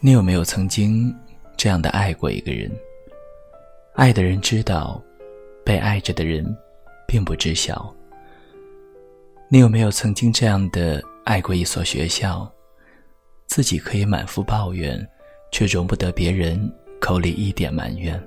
你有没有曾经这样的爱过一个人？爱的人知道，被爱着的人并不知晓。你有没有曾经这样的爱过一所学校？自己可以满腹抱怨，却容不得别人口里一点埋怨。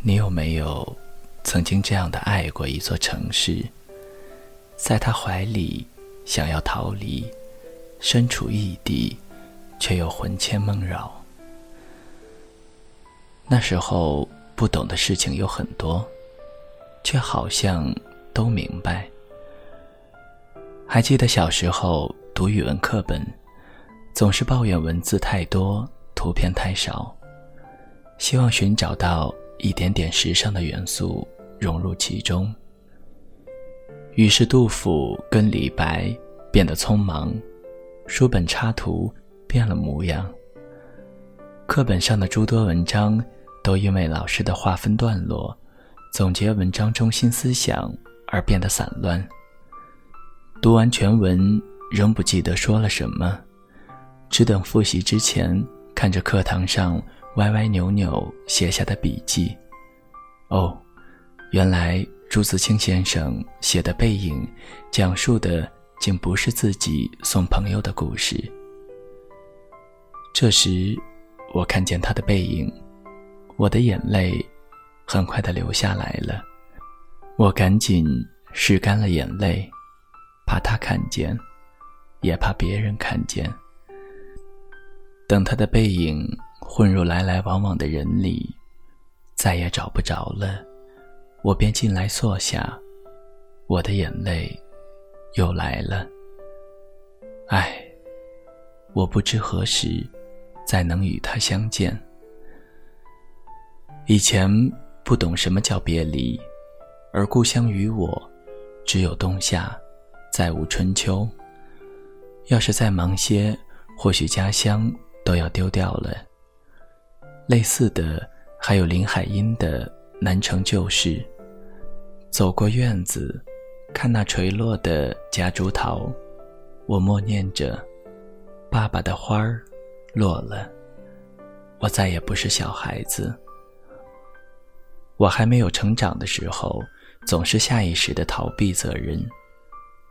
你有没有曾经这样的爱过一座城市？在他怀里想要逃离，身处异地。却又魂牵梦绕。那时候不懂的事情有很多，却好像都明白。还记得小时候读语文课本，总是抱怨文字太多，图片太少，希望寻找到一点点时尚的元素融入其中。于是杜甫跟李白变得匆忙，书本插图。变了模样。课本上的诸多文章，都因为老师的划分段落、总结文章中心思想而变得散乱。读完全文，仍不记得说了什么，只等复习之前，看着课堂上歪歪扭扭写下的笔记。哦，原来朱自清先生写的《背影》，讲述的竟不是自己送朋友的故事。这时，我看见他的背影，我的眼泪很快的流下来了。我赶紧拭干了眼泪，怕他看见，也怕别人看见。等他的背影混入来来往往的人里，再也找不着了，我便进来坐下，我的眼泪又来了。唉，我不知何时。再能与他相见。以前不懂什么叫别离，而故乡与我，只有冬夏，再无春秋。要是再忙些，或许家乡都要丢掉了。类似的，还有林海音的《南城旧事》。走过院子，看那垂落的夹竹桃，我默念着：“爸爸的花儿。”落了，我再也不是小孩子。我还没有成长的时候，总是下意识的逃避责任；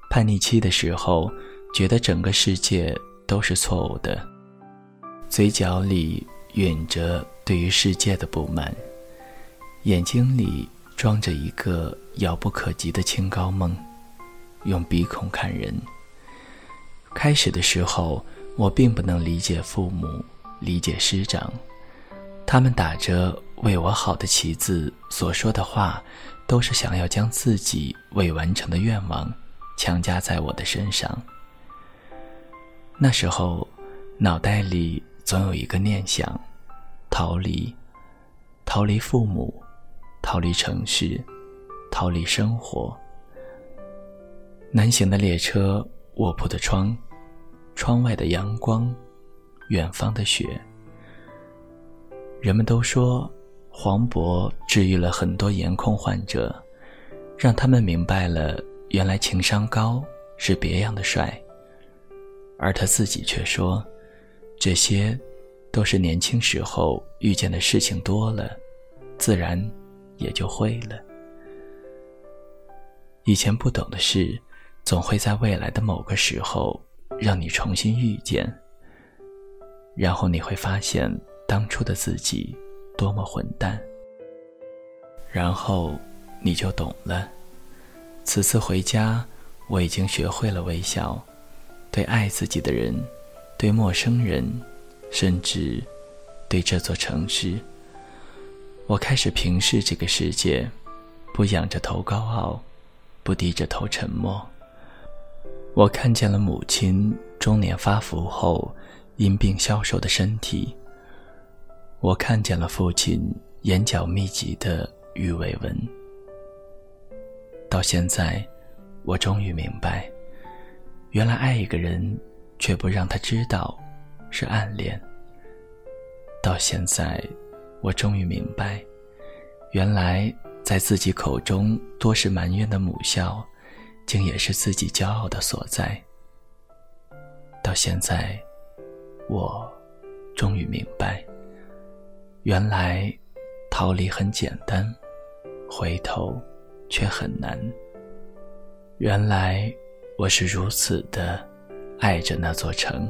叛逆期的时候，觉得整个世界都是错误的，嘴角里吮着对于世界的不满，眼睛里装着一个遥不可及的清高梦，用鼻孔看人。开始的时候。我并不能理解父母，理解师长，他们打着为我好的旗子所说的话，都是想要将自己未完成的愿望强加在我的身上。那时候，脑袋里总有一个念想：逃离，逃离父母，逃离城市，逃离生活。南行的列车，卧铺的窗。窗外的阳光，远方的雪。人们都说，黄渤治愈了很多颜控患者，让他们明白了原来情商高是别样的帅。而他自己却说，这些都是年轻时候遇见的事情多了，自然也就会了。以前不懂的事，总会在未来的某个时候。让你重新遇见，然后你会发现当初的自己多么混蛋。然后你就懂了。此次回家，我已经学会了微笑，对爱自己的人，对陌生人，甚至对这座城市。我开始平视这个世界，不仰着头高傲，不低着头沉默。我看见了母亲中年发福后因病消瘦的身体。我看见了父亲眼角密集的鱼尾纹。到现在，我终于明白，原来爱一个人却不让他知道，是暗恋。到现在，我终于明白，原来在自己口中多是埋怨的母校。竟也是自己骄傲的所在。到现在，我终于明白，原来逃离很简单，回头却很难。原来我是如此的爱着那座城。